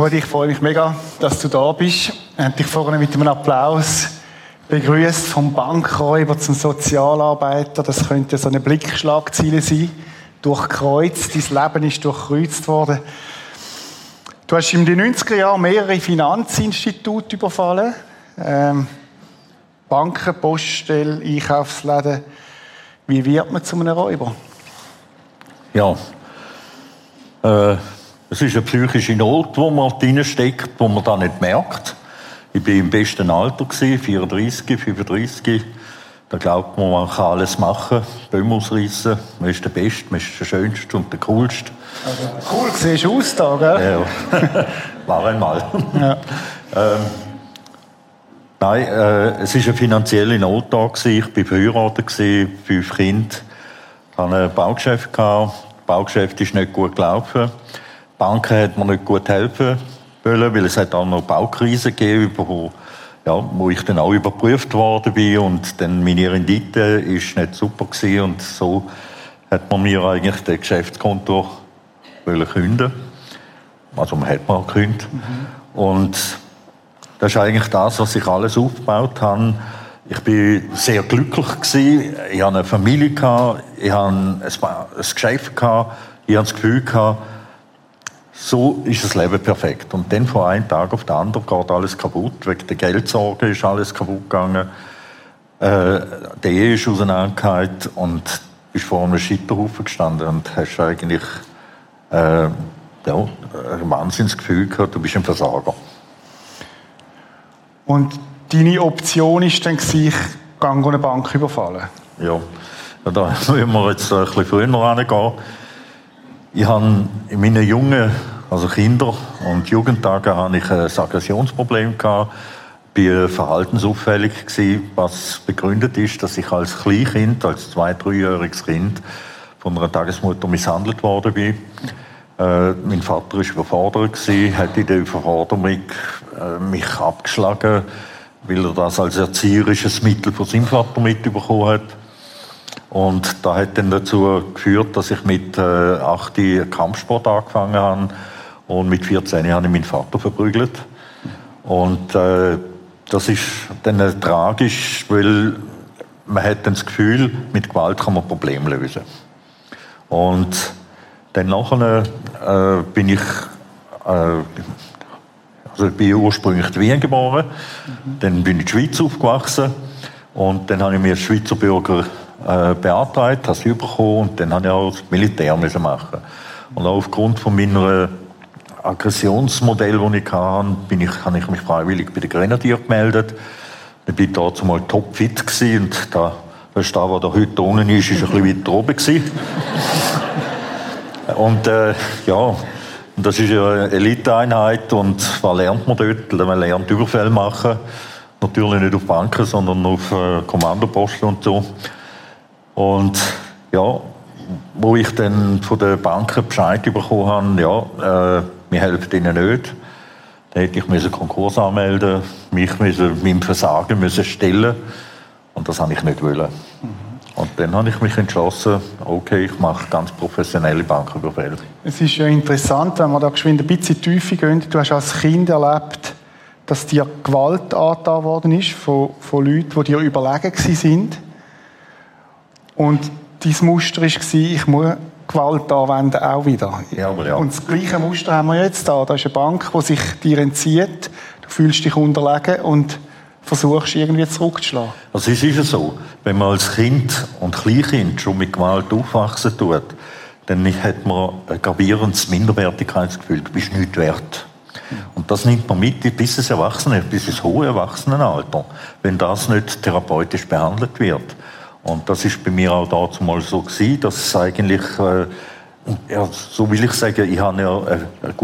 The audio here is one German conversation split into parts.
Rudi, ich freue mich mega, dass du da bist. Dich vorne mit einem Applaus begrüßt vom Bankräuber zum Sozialarbeiter. Das könnte so eine Blickschlagziele sein. Durchkreuzt. Dein Leben ist durchkreuzt worden. Du hast in den 90er Jahren mehrere Finanzinstitute überfallen. Ähm, Banken, Poststellen, Einkaufsläden. Wie wird man zu einem Räuber? Ja, äh, es ist eine psychische Not, wo man drinsteckt, wo man da nicht merkt. Ich war im besten Alter, 34, 35. Da glaubt man, man kann alles machen, Bäume ausreißen. Man ist der Beste, man ist der Schönste und der Coolste. Also, cool siehst du aus da, gell? Ja, war einmal. Ja. ähm, nein, äh, es war eine finanzielle Not da. Ich war verheiratet, fünf Kinder. Ich hatte ein Baugeschäft. Das Baugeschäft ist nicht gut gelaufen. Banken hat mir nicht gut helfen wollen, weil es hat auch noch Baukrisen gegeben, wo, ja, wo ich dann auch überprüft worden bin und dann meine Rendite ist nicht super gewesen und so hat man mir eigentlich das Geschäftskonto wollen künden. Also man hat mal gekündigt. Mhm. Und das ist eigentlich das, was ich alles aufgebaut habe. Ich bin sehr glücklich gewesen. Ich hatte eine Familie ich hatte ein, Geschäft ich hatte das Gefühl so ist das Leben perfekt. Und dann von einem Tag auf den anderen geht alles kaputt. Wegen der Geldsorge ist alles kaputt gegangen. Äh, die Ehe ist auseinandergegangen und bist vor einem Scheiterhaufen gestanden und hast eigentlich äh, ja, ein Wahnsinnsgefühl gehabt, du bist ein Versager. Und deine Option war dann, ich gehe eine Bank überfallen? Ja, da müssen wir jetzt ein bisschen früher angehen. Ich habe in meinen jungen, also Kinder- und Jugendtagen hatte ich ein Aggressionsproblem gehabt. bin verhaltensauffällig gewesen, was begründet ist, dass ich als Kleinkind, als zwei-, dreijähriges Kind von einer Tagesmutter misshandelt worden bin. Äh, mein Vater war überfordert, gewesen, hat in der Überforderung äh, mich abgeschlagen, weil er das als erzieherisches Mittel von seinem Vater mitbekommen hat. Und da hat dann dazu geführt, dass ich mit äh, 8 Kampfsport angefangen habe und mit 14 habe ich meinen Vater verprügelt. Und äh, das ist dann äh, tragisch, weil man hat dann das Gefühl, mit Gewalt kann man Probleme lösen. Und dann nachher äh, bin ich, äh, also ich bin ursprünglich in Wien geboren, mhm. dann bin ich in der Schweiz aufgewachsen und dann habe ich mir als Schweizer Bürger äh, beantragt, habe sie bekommen und dann habe ich auch das Militär müssen machen. Und auch aufgrund von meiner Aggressionsmodell, das ich hatte, bin ich, habe ich mich freiwillig bei den Grenadier gemeldet. Ich war da zumal topfit und da, da, wo der heute unten ist, ist ein bisschen weiter oben gewesen. und äh, ja, das ist eine Eliteeinheit und was lernt man dort? Man lernt Überfälle machen. Natürlich nicht auf Banken, sondern auf äh, Kommandoposten und so. Und ja, wo ich dann von den Banken Bescheid bekommen habe, ja, äh, wir helfen ihnen nicht, dann hätte ich müssen Konkurs anmelden, mich müssen, meinem Versagen müssen stellen und das habe ich nicht wollen. Mhm. Und dann habe ich mich entschlossen, okay, ich mache ganz professionelle Bankenüberfälle. Es ist ja interessant, wenn wir da geschwind ein bisschen tiefer gehen. Du hast als Kind erlebt, dass dir Gewalt angetan worden ist von, von Leuten, die dir überlegen sind. Und dein Muster war, ich muss Gewalt anwenden, auch wieder. Ja, aber ja. Und das gleiche Muster haben wir jetzt da. Da ist eine Bank, die sich dir entzieht. Du fühlst dich unterlegen und versuchst irgendwie zurückzuschlagen. Also es ist ja so, wenn man als Kind und Kleinkind schon mit Gewalt aufwachsen tut, dann hat man ein gravierendes Minderwertigkeitsgefühl. Du bist nicht wert. Und das nimmt man mit bis ins Erwachsene, bis ins hohe Erwachsenenalter, wenn das nicht therapeutisch behandelt wird. Und das ist bei mir auch dazu mal so gewesen, dass es eigentlich, äh, ja, so will ich sagen, ich habe ja eine, eine,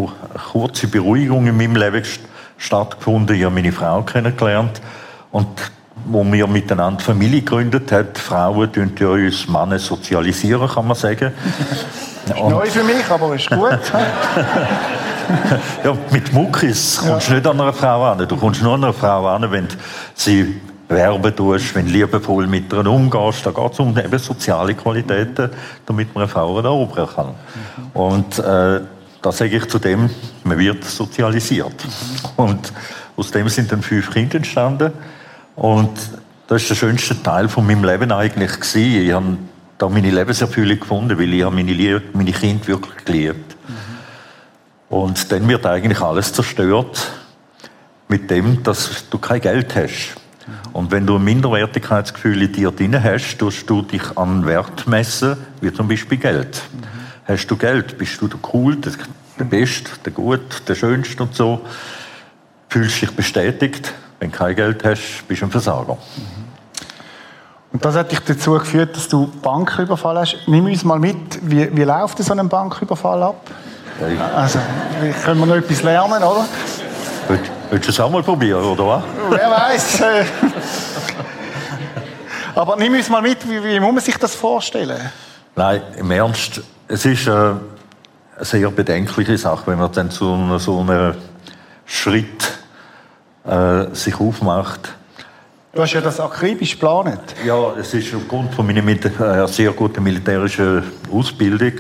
kurze Beruhigung in meinem Leben stattgefunden. Ich habe meine Frau kennengelernt und wo wir miteinander Familie gegründet haben. Frauen tun ja uns Männer sozialisieren, kann man sagen. ist neu für mich, aber ist gut. ja, mit Muckis kommst du ja. nicht an einer Frau an. Du kommst nur an einer Frau an, wenn sie werben tust, wenn du liebevoll mit ihr umgehst. Da geht es um eben soziale Qualitäten, damit man eine Frau erobern kann. Mhm. Und äh, da sage ich zu dem, man wird sozialisiert. Und aus dem sind dann fünf Kinder entstanden. Und das ist der schönste Teil von meinem Leben eigentlich gewesen. Ich habe da meine Lebenserfüllung gefunden, weil ich habe meine, meine Kinder wirklich geliebt. Mhm. Und dann wird eigentlich alles zerstört mit dem, dass du kein Geld hast. Und wenn du ein Minderwertigkeitsgefühl in dir drin hast, tust du dich an Wert messen, wie zum Beispiel Geld. Mhm. Hast du Geld, bist du der Cool, der, der Beste, der Gut, der Schönste und so. Fühlst dich bestätigt. Wenn du kein Geld hast, bist du ein Versager. Mhm. Und das hat dich dazu geführt, dass du Banküberfall hast. Nimm uns mal mit, wie, wie läuft so ein Banküberfall ab? Also, können wir noch etwas lernen, oder? Willst du es auch mal probieren, oder was? Wer weiß. Aber nimm uns mal mit, wie, wie muss man sich das vorstellen? Nein, im Ernst, es ist äh, eine sehr bedenkliche Sache, wenn man dann zu so einem Schritt äh, sich aufmacht. Du hast ja das akribisch geplant. Ja, es ist aufgrund von meiner äh, sehr guten militärischen Ausbildung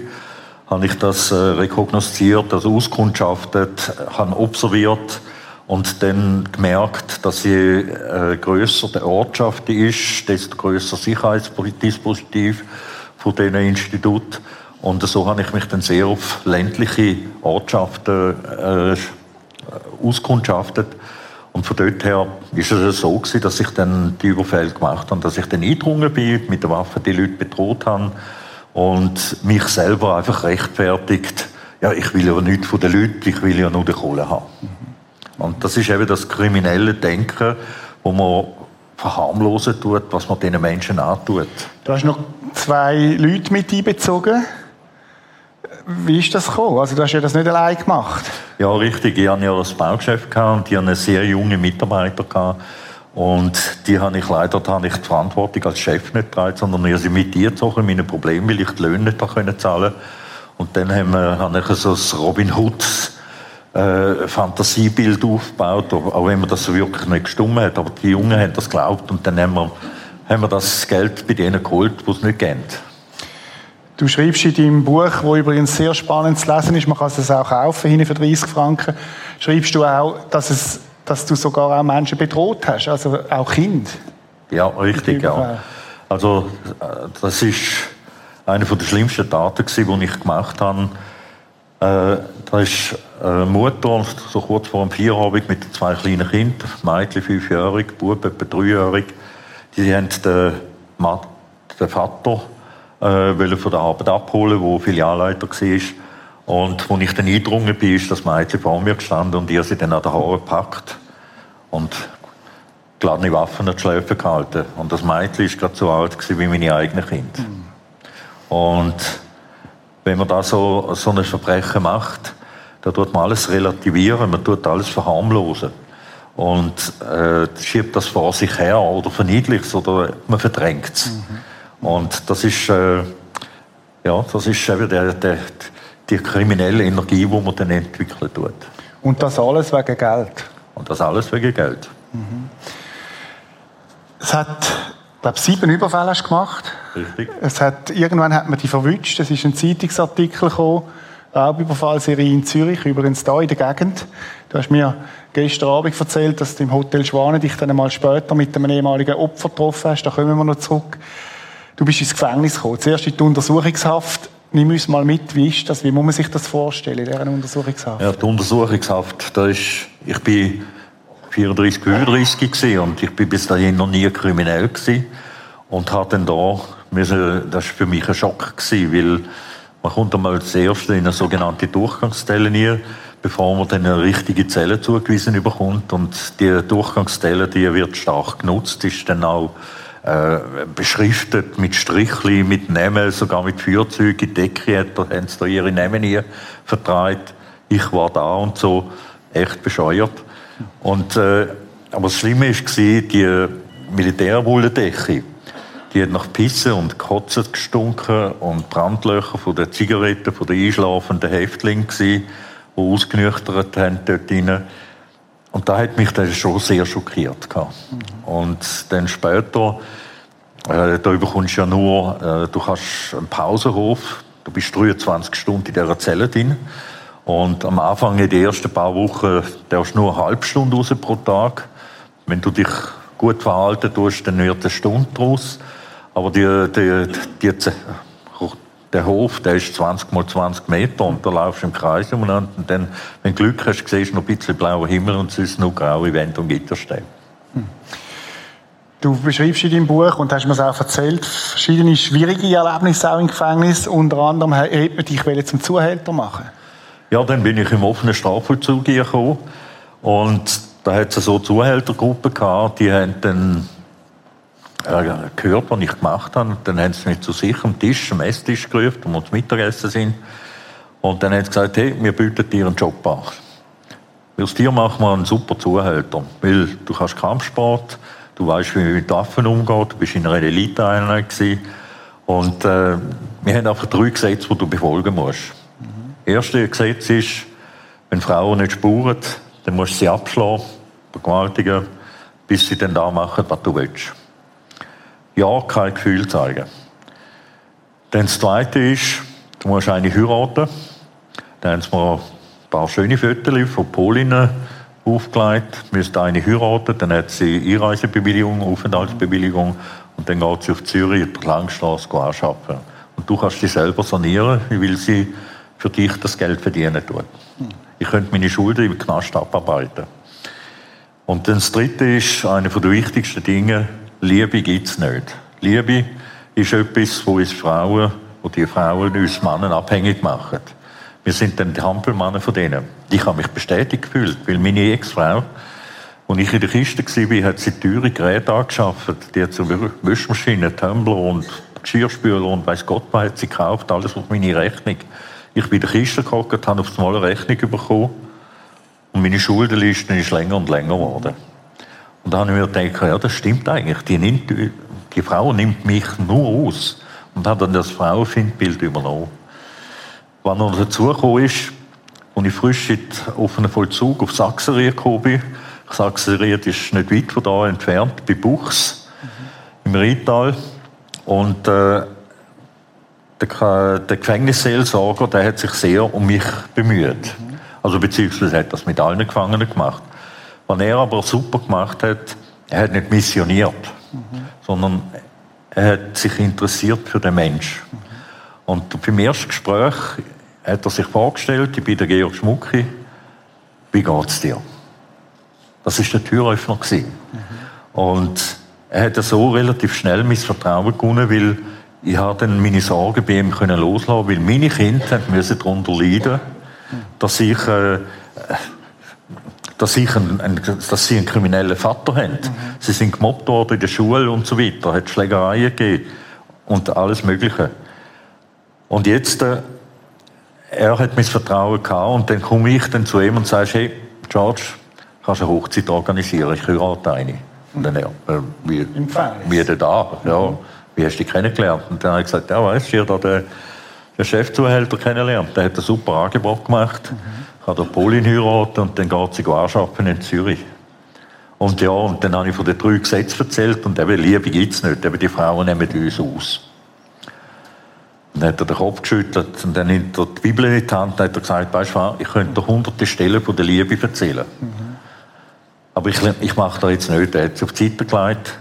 habe ich das äh, rekognosziert, also auskundschaftet, habe observiert, und dann gemerkt, dass je äh, grösser die Ortschaft ist, desto grösser Sicherheitsdispositiv von diesen Institut. Und so habe ich mich dann sehr auf ländliche Ortschaften äh, auskundschaftet. Und von dort her ist es so gewesen, dass ich dann die Überfälle gemacht habe, dass ich dann eingedrungen bin, mit der Waffe die Leute bedroht habe und mich selber einfach rechtfertigt, ja, ich will ja nichts von den Leuten, ich will ja nur die Kohle haben. Und das ist eben das kriminelle Denken, wo man verharmlosen tut, was man diesen Menschen antut. Du hast noch zwei Leute mit einbezogen. Wie ist das gekommen? Also du hast ja das nicht allein gemacht. Ja, richtig. Ich hatte ja das Baugeschäft und die hatten eine sehr junge Mitarbeiter gehabt. Und die habe ich leider da nicht die Verantwortung als Chef nicht getragen, sondern ich sie mit ihr gezogen, meine Probleme, weil ich die Löhne nicht zahlen konnte. Und dann haben wir, habe ich so ein Robin Hood äh, Fantasiebild aufgebaut, auch wenn man das wirklich nicht gestummt hat. Aber die Jungen haben das geglaubt und dann haben wir, haben wir das Geld bei denen geholt, die es nicht kennen. Du schreibst in deinem Buch, wo übrigens sehr spannend zu lesen ist, man kann es auch kaufen, hinten für 30 Franken, schreibst du auch, dass, es, dass du sogar auch Menschen bedroht hast, also auch Kinder. Ja, richtig, ja. Also, äh, das ist eine der schlimmsten Taten, die ich gemacht habe. Äh, da ist eine Mutter, so kurz vor dem Feierabend, mit zwei kleinen Kindern, Mädchen fünfjährig, Bub etwa dreijährig, die haben den, Mann, den Vater äh, von der Arbeit abholen, wo Filialleiter war. Und als ich dann eingedrungen bin, ist das Mädchen vor mir gestanden und ihr sie dann an den Haaren gepackt und geladene Waffen an die Schläfe gehalten. Und das Mädchen war gerade so alt wie meine eigenen Kinder. Mhm. Und wenn man da so, so ein Verbrechen macht, da tut man alles relativieren, man tut alles verharmlosen. Und äh, schiebt das vor sich her oder verniedlicht es oder man verdrängt es. Mhm. Und das ist, äh, ja, das ist eben der, der, die kriminelle Energie, die man dann entwickeln tut. Und das alles wegen Geld? Und das alles wegen Geld. Mhm. Es hat glaube, sieben Überfälle hast du gemacht. Richtig. Es hat, irgendwann hat man die verwünscht. Es ist ein Zeitungsartikel gekommen, Raubüberfallserie in Zürich, übrigens da in der Gegend. Du hast mir gestern Abend erzählt, dass du im Hotel Schwane dich dann einmal später mit einem ehemaligen Opfer getroffen hast. Da kommen wir noch zurück. Du bist ins Gefängnis gekommen. Zuerst in die Untersuchungshaft. Nimm uns mal mit, wie ist das? Wie muss man sich das vorstellen in dieser Untersuchungshaft? Ja, die Untersuchungshaft, da ist, ich bin 34, 35 gewesen und ich bin bis dahin noch nie kriminell gewesen und habe dann da müssen, das war für mich ein Schock gewesen, weil man kommt einmal zuerst in eine sogenannte Durchgangszelle rein, bevor man dann eine richtige Zelle zugewiesen bekommt und die Durchgangszelle, die wird stark genutzt, ist dann auch äh, beschriftet mit Strichli, mit Namen, sogar mit Feuerzeugen, die Decke da haben sie da ihre Namen hier vertreibt. Ich war da und so, echt bescheuert. Und, äh, aber das Schlimme war, die Militärwolldecke, die hat nach Pisse und Kotzen gestunken und Brandlöcher von den Zigaretten von den einschlafenden Häftlingen die ausgenüchtert haben dort drin. Und da hat mich das schon sehr schockiert. Mhm. Und dann später, äh, da bekommst du ja nur, äh, du hast einen Pausenhof, du bist 23 Stunden in dieser Zelle drin Und am Anfang, in den ersten paar Wochen, darfst du nur eine halbe Stunde raus pro Tag. Wenn du dich gut verhalten tust, dann wird eine Stunde draus. Aber die, die, die, der Hof, der ist 20 mal 20 Meter und da laufst du im Kreis um und dann, wenn du Glück hast, siehst du noch ein bisschen blauer Himmel und sonst nur graue Wände und Gitterstäbe. Hm. Du beschreibst in deinem Buch und hast mir es auch erzählt, verschiedene schwierige Erlebnisse auch im Gefängnis. Unter anderem hat man dich zum Zuhälter machen. Ja, dann bin ich im offenen Strafvollzug gekommen und da hat es so Zuhältergruppen gehabt, die haben dann äh, gehört, was ich gemacht habe. Dann haben sie mich zu sich am Tisch, am Esstisch gerufen, wo wir zum Mittagessen sind. Und dann haben sie gesagt, hey, wir bieten dir einen Job an. Aus dir machen wir einen super Zuhälter, weil du kannst Kampfsport, Du weißt, wie man mit Waffen umgeht. Du bist in einer Eliteeinheit Und äh, wir haben einfach drei Gesetze, die du befolgen musst. Das erste Gesetz ist, wenn Frauen nicht spuren, dann musst du sie abschlagen, vergewaltigen, bis sie dann da machen, was du willst. Ja, kein Gefühl zeigen. Dann das zweite ist, du musst eine heiraten. Dann haben sie mir ein paar schöne Fotos von Polinnen aufgelegt, müsste eine heiraten, dann hat sie Einreisebewilligung, Aufenthaltsbewilligung und dann geht sie auf Zürich in der Langstrasse anschaffen. Und du kannst dich selber sanieren, weil sie für dich das Geld verdienen tut. Ich könnte meine Schulden im Knast abarbeiten. Und das Dritte ist, eine der wichtigsten Dinge, Liebe gibt es nicht. Liebe ist etwas, wo uns Frauen, wo die Frauen uns Männern abhängig machen. Wir sind dann die Hampelmänner von denen. Ich habe mich bestätigt gefühlt, weil meine Ex-Frau, als ich in der Kiste war, hat sie teure Geräte angeschafft. Die hat so Wäschmaschinen, Tumbler und Geschirrspüler und weiß Gott was hat sie gekauft, alles auf meine Rechnung. Ich bin in der Kiste gekommen, habe auf einmal eine Rechnung bekommen und meine Schuldenliste ist länger und länger geworden. Und da habe ich mir gedacht, ja, das stimmt eigentlich. Die, nimmt, die Frau nimmt mich nur aus und hat dann das Frauenfindbild übernommen. Was noch dazugekommen ist, als ich frisch in den offenen Vollzug auf Sachsenried gekommen bin, Sachsenried ist nicht weit von da entfernt, bei Buchs, mhm. im Rheintal. Und äh, der, der Gefängnisseelsorger, der hat sich sehr um mich bemüht. Also beziehungsweise hat das mit allen Gefangenen gemacht. Was er aber super gemacht hat, er hat nicht missioniert, mhm. sondern er hat sich interessiert für den Mensch. Mhm. Und beim ersten Gespräch hat er sich vorgestellt, ich bin der Georg Schmucki, wie geht's dir? Das war der Türöffner. Mhm. Und er hat so relativ schnell mein Vertrauen gewonnen, weil ich dann meine Sorgen bei ihm können loslassen weil meine Kinder müssen darunter leiden, dass ich, äh, dass, ich ein, ein, dass sie einen kriminellen Vater haben. Mhm. Sie sind gemobbt worden in der Schule und so weiter, hat Schlägereien gegeben und alles Mögliche. Und jetzt äh, er hat mein Vertrauen gehabt und dann komme ich dann zu ihm und sage, hey, George, kannst du eine Hochzeit organisieren? Ich heirate eine. Und dann, ja, äh, wie, wie denn da? Ja, wie hast du dich kennengelernt? Und dann habe ich gesagt, ja, weißt du, da den, den Chefzuhälter kennengelernt. Der hat ein super Angebot gemacht. Mhm. Ich habe Polin heiraten und dann geht sie anschaffen in Zürich. Und ja, und dann habe ich von den drei Gesetzen erzählt und eben Liebe gibt es nicht. Eben die Frauen nehmen uns aus. Dann hat er den Kopf geschüttelt und dann nimmt er die Bibel in die Hand und hat er gesagt, weißt du was, ich könnte hunderte Stellen von der Liebe erzählen. Mhm. Aber ich, ich mache das jetzt nicht. Er hat sich auf die Seite gelegt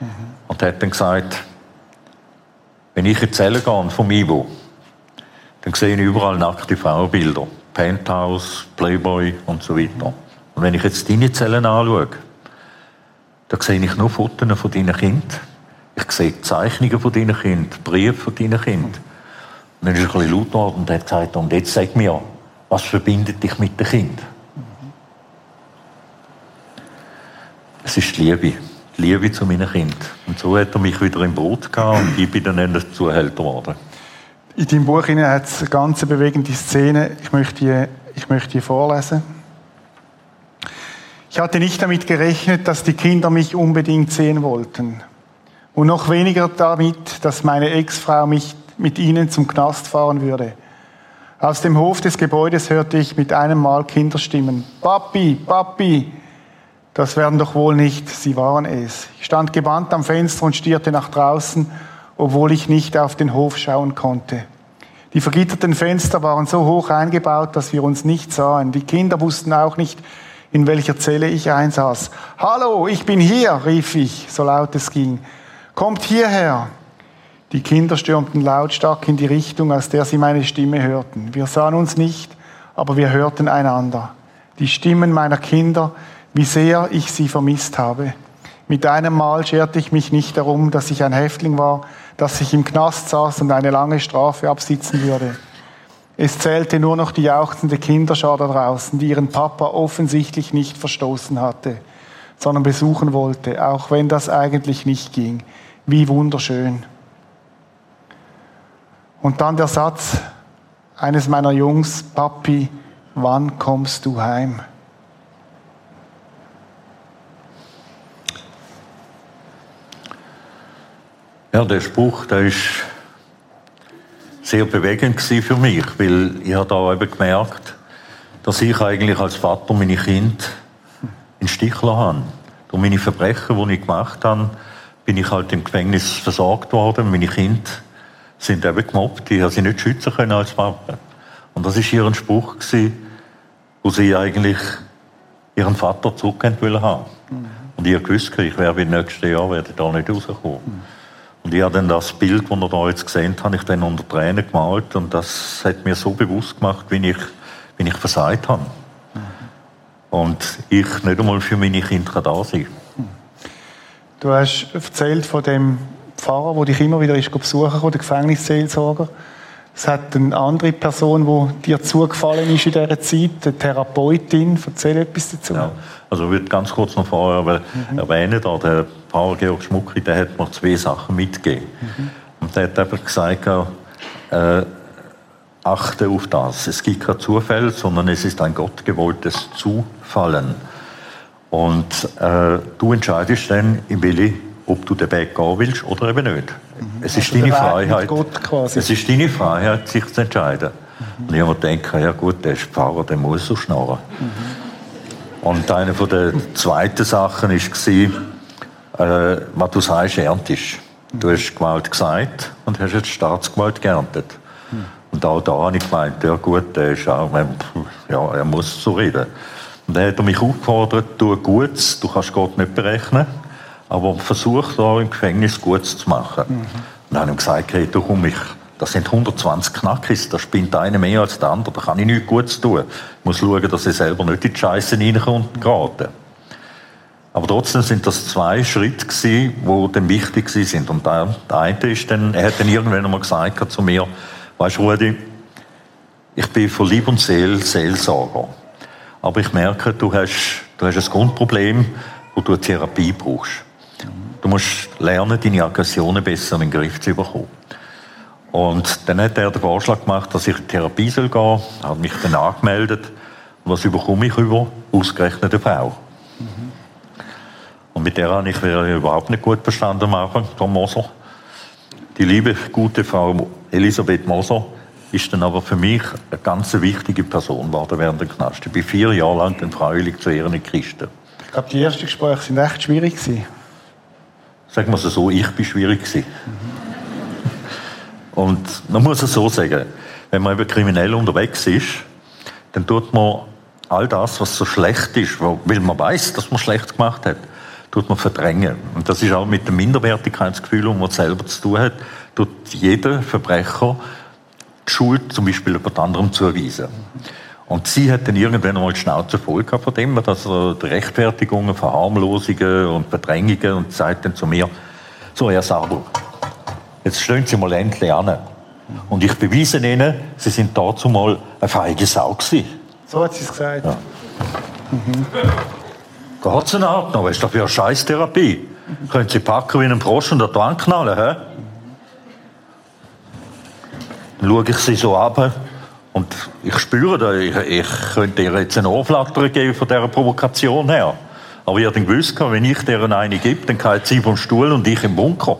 mhm. und hat dann gesagt, wenn ich erzählen gehe vom Ivo, dann sehe ich überall nackte Frauenbilder. Penthouse, Playboy und so weiter. Und wenn ich jetzt deine Zellen anschaue, dann sehe ich nur Fotos von deinen Kindern. Ich sehe Zeichnungen von deinen Kindern, Briefe von deinen Kindern. Und dann ist er ein bisschen laut geworden und hat gesagt, und jetzt sag mir, was verbindet dich mit dem Kind? Es ist die Liebe. Liebe zu meinen Kindern. Und so hat er mich wieder im Brot gehabt und ich bin dann ein Zuhälter geworden. In deinem Buch hat es eine ganz bewegende Szene. Ich möchte die, ich möchte die vorlesen. Ich hatte nicht damit gerechnet, dass die Kinder mich unbedingt sehen wollten. Und noch weniger damit, dass meine Ex-Frau mich mit ihnen zum Knast fahren würde. Aus dem Hof des Gebäudes hörte ich mit einem Mal Kinderstimmen. Papi, Papi! Das werden doch wohl nicht, sie waren es. Ich stand gebannt am Fenster und stierte nach draußen, obwohl ich nicht auf den Hof schauen konnte. Die vergitterten Fenster waren so hoch eingebaut, dass wir uns nicht sahen. Die Kinder wussten auch nicht, in welcher Zelle ich einsaß. Hallo, ich bin hier, rief ich, so laut es ging. Kommt hierher. Die Kinder stürmten lautstark in die Richtung, aus der sie meine Stimme hörten. Wir sahen uns nicht, aber wir hörten einander. Die Stimmen meiner Kinder, wie sehr ich sie vermisst habe. Mit einem Mal scherte ich mich nicht darum, dass ich ein Häftling war, dass ich im Knast saß und eine lange Strafe absitzen würde. Es zählte nur noch die jauchzende Kinderschar da draußen, die ihren Papa offensichtlich nicht verstoßen hatte, sondern besuchen wollte, auch wenn das eigentlich nicht ging. Wie wunderschön. Und dann der Satz eines meiner Jungs, Papi, wann kommst du heim? Ja, der Spruch, der ist sehr bewegend für mich, weil ich habe da eben gemerkt, dass ich eigentlich als Vater meine Kinder in Stich habe. Durch meine Verbrechen, die ich gemacht habe, bin ich halt im Gefängnis versorgt worden. Meine Kinder sind eben gemobbt, ich habe sie nicht schützen können als Papa. Und das ist ihr Spruch gewesen, wo sie eigentlich ihren Vater zurückgehen haben. Mhm. Und ich wusste, ich werde im nächsten Jahr werde da nicht rauskommen. Mhm. Und ich habe dann das Bild, das ihr da jetzt gesehen habt, ich dann unter Tränen gemalt und das hat mir so bewusst gemacht, wie ich, wie ich versagt habe. Mhm. Und ich nicht einmal für meine Kinder da sein Du hast erzählt von dem Pfarrer, der dich immer wieder ist besuchen kann, der Gefängnisseelsorger. Es hat eine andere Person, die dir zugefallen ist in dieser Zeit, eine Therapeutin. Erzähl etwas dazu. Ja, also ich würde ganz kurz noch vorher mhm. erwähnen, da, der Pfarrer Georg Schmucki, der hat mir zwei Sachen mitgegeben. Mhm. Und der hat einfach gesagt, äh, achte auf das. Es gibt kein Zufall, sondern es ist ein gottgewolltes Zufallen. Und äh, du entscheidest dann, in welche ob du den Weg gehen willst oder eben nicht. Mhm. Es ist also deine Freiheit. Es ist deine Freiheit, sich zu entscheiden. Mhm. Und ich habe mir gedacht, ja gut, der ist Pfarrer, der muss so schnarren. Mhm. Und eine von der zweiten Sachen war, äh, was du sagst, erntest. Du hast Gewalt gesagt und hast jetzt Staatsgewalt geerntet. Und auch da habe ich gemeint, ja gut, der ist auch, ja, er muss so reden. Und dann hat er mich aufgefordert, tu Gutes, du kannst Gott nicht berechnen aber versucht da im Gefängnis Gutes zu machen. Mhm. Und dann habe ich gesagt, hey, du komm, ich, das sind 120 Knackis, da spinnt einer mehr als der andere, da kann ich nichts Gutes tun. Ich muss schauen, dass ich selber nicht in die Scheiße reinkommt gerate. Aber trotzdem sind das zwei Schritte gewesen, die dann wichtig sind. Und der, der eine ist dann, er hat dann irgendwann einmal gesagt zu mir, weißt du, Rudi, ich bin von Lieb und Seele Seelsorger. Aber ich merke, du hast, du hast ein Grundproblem, wo du eine Therapie brauchst. Du musst lernen, deine Aggressionen besser in den Griff zu bekommen. Und dann hat er den Vorschlag gemacht, dass ich in Therapie soll gehen soll, hat mich dann angemeldet. Und was überkomme ich über? Ausgerechnet eine Frau. Mhm. Und mit der habe ich überhaupt nicht gut verstanden Anfang, Frau Moser. Die liebe, gute Frau Elisabeth Moser ist dann aber für mich eine ganz wichtige Person geworden während dem Knast. Ich bin vier Jahre lang dann freiwillig zu Ehren in Christen. Ich glaube, die ersten Gespräche sind echt schwierig. Sagen wir es so, ich bin schwierig gewesen. Und man muss es so sagen, wenn man eben kriminell unterwegs ist, dann tut man all das, was so schlecht ist, weil man weiß, dass man schlecht gemacht hat, tut man verdrängen. Und das ist auch mit dem Minderwertigkeitsgefühl, das man selber zu tun hat, tut jeder Verbrecher die Schuld zum Beispiel jemand anderem zuweisen. Und sie hat dann irgendwann einmal die Schnauze voll gehabt von dem, dass er die Rechtfertigungen, Verharmlosungen und Verdrängungen und sagt dann zu mir, so Herr Saber, jetzt stehen Sie mal endlich an. Und ich beweise Ihnen, Sie sind dazu mal eine feige Sau gewesen. So hat sie es gesagt. Ja. Mhm. Geht's in Ordnung? Was ist das für eine Scheißtherapie? Mhm. Können Sie packen wie einen Frosch und an die Wand knallen, hä? Dann schaue ich sie so ab und ich spüre, ich, ich könnte ihr jetzt einen Ohrflatter geben von dieser Provokation her. Aber ich habe dann gewusst, wenn ich dir eine gebe, dann kann sie vom Stuhl und ich im Bunker.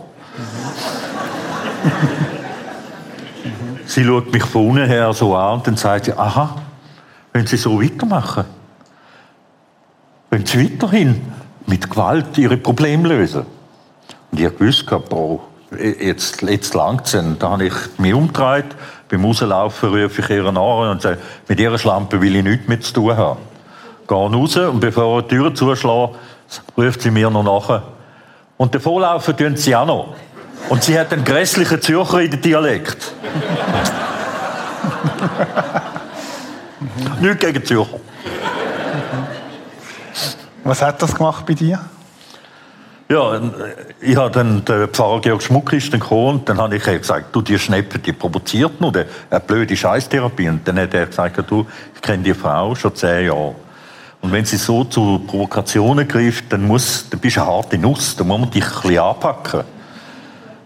sie schaut mich von unten her so an und dann sagt sie, aha, wenn Sie so weitermachen, wenn Sie weiterhin mit Gewalt Ihre Probleme lösen. Und ich habe gewusst, boah, jetzt, jetzt langt es. Da habe ich mich umgedreht, beim Rauslaufen rufe ich ihr an und sage, mit ihrer Schlampe will ich nichts mehr zu tun haben. Gehe raus und bevor ich die Tür zuschlage, ruft sie mir noch nachher. Und davor laufen tun sie auch noch. Und sie hat einen grässlichen Zürcher in Dialekt. Nichts gegen Zürcher. Was hat das gemacht bei dir? Ja, ich habe dann den Pfarrer Georg Schmuck ist dann gekommen und dann habe ich gesagt, du, die Schneppe, die provoziert nur, eine blöde Scheißtherapie. Und dann hat er gesagt, du, ich kenne die Frau schon zehn Jahre. Und wenn sie so zu Provokationen greift, dann, muss, dann bist du eine harte Nuss, dann muss man dich ein bisschen anpacken.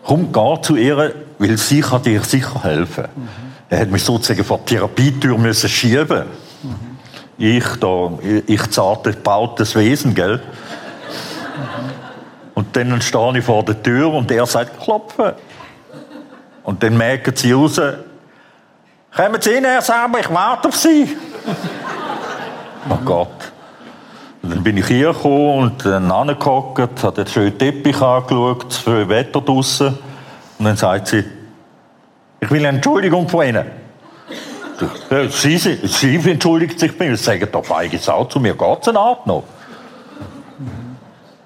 Komm, geh zu ihr, weil sie kann dir sicher helfen. Mhm. Er hat mich sozusagen vor die Therapietür müssen schieben. Mhm. Ich da, ich zarte, bautes Wesen, gell? Und dann stehe ich vor der Tür und er sagt, klopfen. Und dann merken sie raus, kommen Sie rein, Herr Saber, ich warte auf Sie. oh Gott. Dann bin ich hier gekommen und dann angehockt, habe den schönen Teppich angeschaut, das schöne Wetter draussen. Und dann sagt sie, ich will eine Entschuldigung von Ihnen. Sie, sie, sie entschuldigt sich bei mir. Sie sagen doch, feige Sau, zu mir geht es eine Art noch.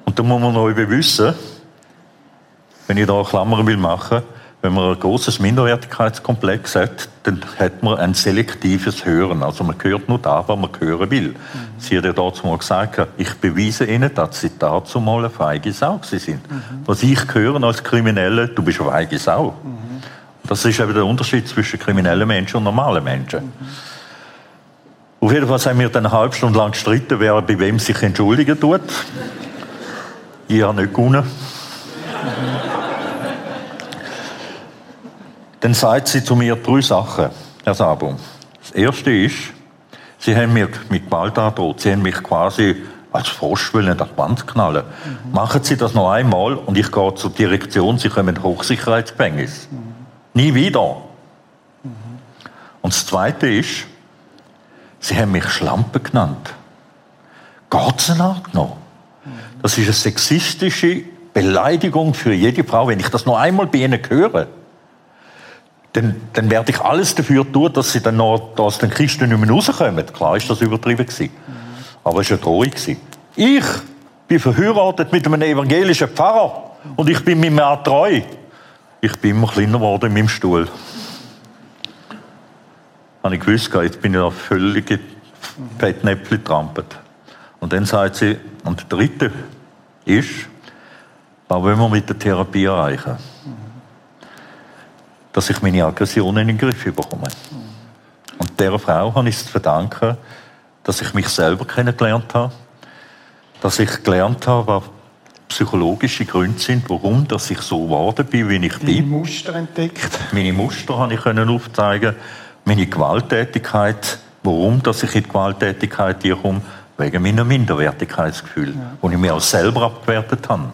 Und da muss man noch wissen, wenn ich da eine Klammer will machen, wenn man ein großes Minderwertigkeitskomplex hat, dann hat man ein selektives Hören. Also man hört nur da, was man hören will. Mhm. Sie hat ja dazu mal gesagt, ich beweise Ihnen, dass Sie dazu mal eine feige Sau sind. Mhm. Was ich höre als Kriminelle, du bist eine feige Sau. Mhm. Das ist eben der Unterschied zwischen kriminellen Menschen und normalen Menschen. Mhm. Auf jeden Fall haben wir dann eine halbe Stunde lang gestritten, wer bei wem sich entschuldigen tut. Ich habe nicht gewonnen. Dann sagt sie zu mir drei Sachen, Herr Sabo. Das erste ist, Sie haben mir mit Gewalt angedroht. Sie haben mich quasi als Frosch wollen an die Wand knallen. Mhm. Machen Sie das noch einmal und ich gehe zur Direktion, Sie kommen in Hochsicherheitsgefängnis. Mhm. Nie wieder. Mhm. Und das Zweite ist, Sie haben mich Schlampe genannt. Geht's noch? Das ist eine sexistische Beleidigung für jede Frau. Wenn ich das noch einmal bei Ihnen höre, dann, dann werde ich alles dafür tun, dass sie dann noch aus den Kisten nicht mehr rauskommen. Klar ist das übertrieben gewesen. Aber es war eine Drohung. Ich bin verheiratet mit einem evangelischen Pfarrer und ich bin mir mehr treu. Ich bin immer kleiner geworden in meinem Stuhl. Habe ich gewusst, jetzt bin ich da völlig Fettnäpfchen getrampelt. Und dann sagt sie, und der dritte ist, was wollen wir mit der Therapie erreichen? Dass ich meine Aggressionen in den Griff bekomme. Und dieser Frau habe ich es zu verdanken, dass ich mich selber kennengelernt habe, dass ich gelernt habe, was psychologische Gründe sind, warum dass ich so geworden bin, wie ich bin. Meine Muster entdeckt. Meine Muster habe ich können aufzeigen, meine Gewalttätigkeit, warum dass ich in die Gewalttätigkeit hier komme wegen meiner Minderwertigkeitsgefühl, ja. und ich mir auch selber abgewertet habe.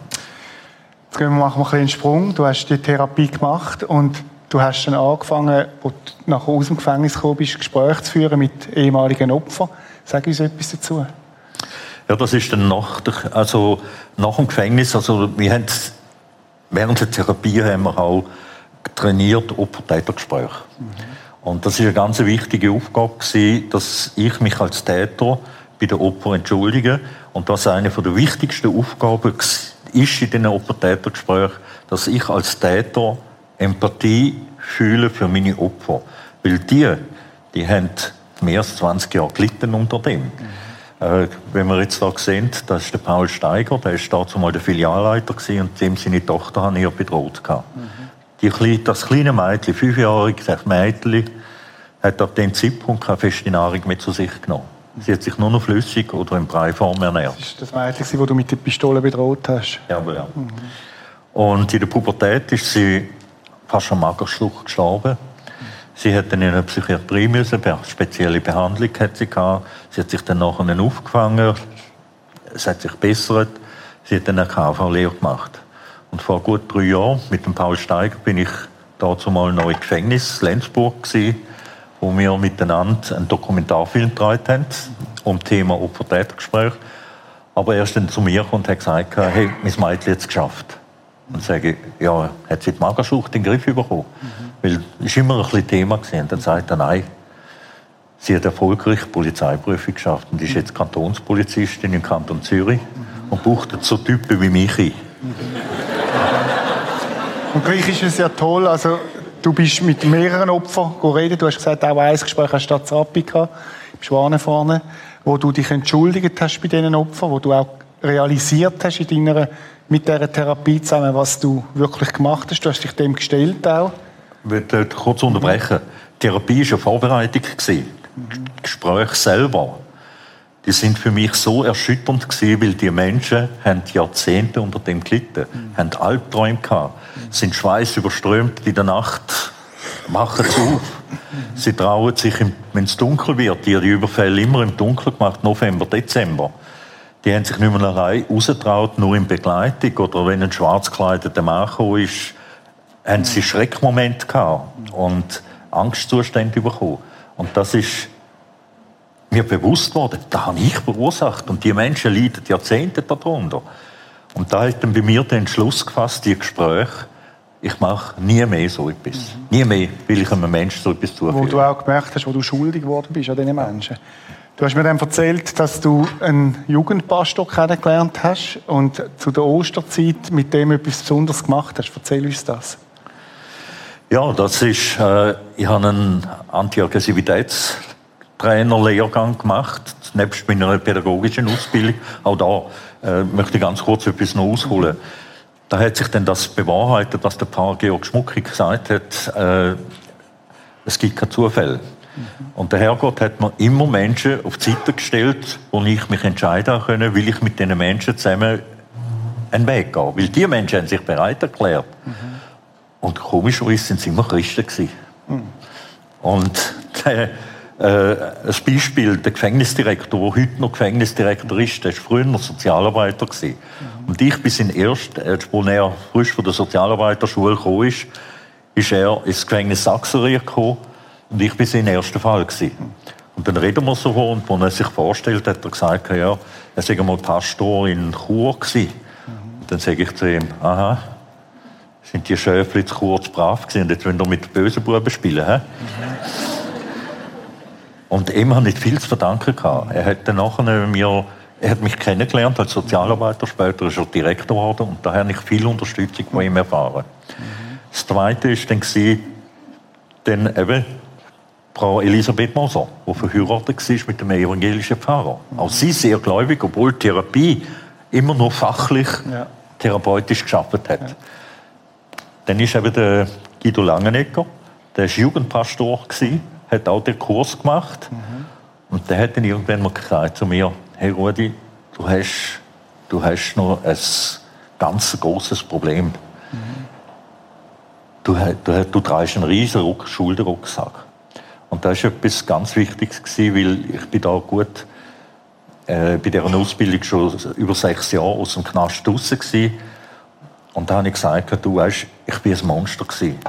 Jetzt machen wir einen Sprung. Du hast die Therapie gemacht und du hast dann angefangen, als du nach aus dem Gefängnis gekommen bist, Gespräche zu führen mit ehemaligen Opfern. Sag uns etwas dazu. Ja, das ist dann nach, der, also nach dem Gefängnis. Also wir haben während der Therapie haben wir auch trainiert Opfer-Täter-Gespräche. Mhm. Und das ist eine ganz wichtige Aufgabe gewesen, dass ich mich als Täter bei den Opfern entschuldigen. Und das eine der wichtigsten Aufgaben ist in diesen Opfer-Täter-Gesprächen, dass ich als Täter Empathie fühle für meine Opfer. Weil die, die haben mehr als 20 Jahre gelitten unter dem. Mhm. Äh, wenn wir jetzt da sehen, das ist der Paul Steiger, der ist dazu mal der Filialleiter gewesen, und dem seine Tochter hat ihn bedroht gehabt. Mhm. Die, das kleine Mädchen, fünfjähriges Mädchen, hat ab dem Zeitpunkt keine feste Nahrung mehr zu sich genommen. Sie hat sich nur noch flüssig oder in Breiform ernährt. Das ist das Mädchen, das du mit der Pistole bedroht hast? Ja, aber ja. Mhm. Und in der Pubertät ist sie Magerschluck gestorben. Sie dann in eine Psychiatrie müssen, eine spezielle Behandlung hat sie gehabt. Sie hat sich dann nachher aufgefangen, es hat sich bessert. Sie hat dann eine KV-Lehre gemacht. Und vor gut drei Jahren mit dem Paul Steiger bin ich dazu mal noch im Gefängnis Lenzburg gewesen wo wir miteinander einen Dokumentarfilm gedreht haben, um das Thema Opfer-Täter-Gespräch. Aber er ist dann zu mir und hat gesagt, hey, mein Mädchen hat es geschafft. Und sage, ja, hat sie die Magersucht in den Griff bekommen? Mhm. Weil es immer ein bisschen Thema gewesen. Und dann sagt er, nein, sie hat erfolgreich die Polizeiprüfung geschafft und ist jetzt Kantonspolizistin im Kanton Zürich mhm. und buchtet so Typen wie mich ein. Und gleich ist es ja toll, also du bist mit mehreren Opfern geredet, du hast gesagt, auch ein Gespräch hast du Zappi gehabt, im Schwanen vorne, wo du dich entschuldigt hast bei diesen Opfern, wo du auch realisiert hast in deiner, mit dieser Therapie zusammen, was du wirklich gemacht hast. Du hast dich dem gestellt auch. Ich will kurz unterbrechen. Die Therapie war eine Vorbereitung. Mhm. Die Gespräche selber, die sind für mich so erschütternd gewesen, weil die Menschen haben Jahrzehnte unter dem gelitten, mhm. haben Albträume gehabt, mhm. sind schweißüberströmt in der Nacht, machen es auf. Sie trauen sich, wenn es dunkel wird, die haben die Überfälle immer im Dunkeln gemacht, November, Dezember die haben sich nicht mehr allein rausgetraut, nur in Begleitung. Oder wenn ein schwarz gekleideter Mann kam, ist, haben sie Schreckmomente gehabt und Angstzustände bekommen. Und das ist mir bewusst worden, das habe ich verursacht. Und die Menschen leiden Jahrzehnte darunter. Und da hat dann bei mir den Entschluss gefasst, die Gespräche, ich mache nie mehr so etwas. Mhm. Nie mehr will ich einem Menschen so etwas zuführen. Wo du auch gemerkt hast, wo du schuldig geworden bist an diesen Menschen. Du hast mir dann erzählt, dass du einen Jugendpastor kennengelernt hast und zu der Osterzeit mit dem etwas Besonderes gemacht hast. Erzähl uns das. Ja, das ist, äh, ich habe einen Antiaggressivitätstrainer-Lehrgang gemacht, nebst meiner pädagogischen Ausbildung. Auch da äh, möchte ich ganz kurz etwas noch ausholen. Da hat sich dann das bewahrheitet, was der Pfarrer Georg Schmucki gesagt hat. Äh, es gibt keine Zufälle. Und der Herrgott hat mir immer Menschen auf die Seite gestellt, wo ich mich entscheiden konnte, will ich mit diesen Menschen zusammen einen Weg gehen. Weil die Menschen haben sich bereit erklärt. Mhm. Und komischerweise sind sie immer Christen. Mhm. Und der, äh, ein Beispiel, der Gefängnisdirektor, der heute noch Gefängnisdirektor ist, der war früher noch Sozialarbeiter. Mhm. Und ich bis in erst, als er frisch von der Sozialarbeiterschule gekommen ist, ist er ins Gefängnis Sachsenried gekommen und ich war sein erster Fall. Gewesen. Und dann reden wir so und als er sich vorstellt, hat er gesagt, ja, er sei mal Pastor in Chur gewesen. Und dann sage ich zu ihm, aha, sind die Schöfli zu kurz brav gewesen jetzt wollen wir mit bösen Buben spielen? Mhm. Und ihm habe ich viel zu verdanken gehabt. Er hat dann nachher mir, er hat mich kennengelernt als Sozialarbeiter, später ist er Direktor geworden und daher habe ich viel Unterstützung von ihm erfahren. Das Zweite war dann, dann eben Frau Elisabeth Moser, die verheiratet war mit dem evangelischen Pfarrer. Auch sie sehr gläubig, obwohl Therapie immer nur fachlich ja. therapeutisch geschafft hat. Ja. Dann ist eben der Guido Langenegger, der war Jugendpastor, hat auch den Kurs gemacht. Mhm. Und der hat dann irgendwann mal gesagt zu mir, hey Rudi, du hast, du hast noch ein ganz großes Problem. Mhm. Du, du, du trägst einen riesen Schulterrucksack. Und das war etwas ganz Wichtiges, weil ich bin da gut äh, bei dieser Ausbildung schon über sechs Jahre aus dem Knast draußen war. Und da habe ich gesagt, du weißt, ich war ein Monster. Gewesen.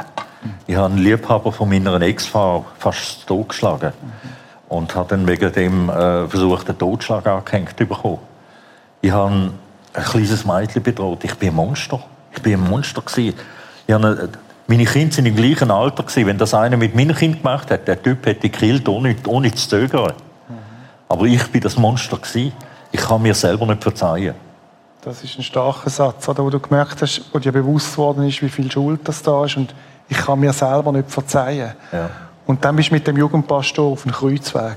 Ich habe einen Liebhaber von meiner Ex-Frau fast totgeschlagen. Und habe dann wegen dem äh, versucht, einen Totschlag angehängt zu bekommen. Ich habe ein kleines Mädchen bedroht. Ich bin ein Monster. Ich bin ein Monster. Gewesen. Ich habe meine Kinder sind im gleichen Alter gewesen. Wenn das einer mit meinem Kind gemacht hat, der Typ hätte gekillt, ohne, ohne zu zögern. Mhm. Aber ich bin das Monster gewesen. Ich kann mir selber nicht verzeihen. Das ist ein starker Satz, oder, wo du gemerkt hast, wo dir bewusst worden ist, wie viel Schuld das da ist und ich kann mir selber nicht verzeihen. Ja. Und dann bist du mit dem Jugendpastor auf den Kreuzweg.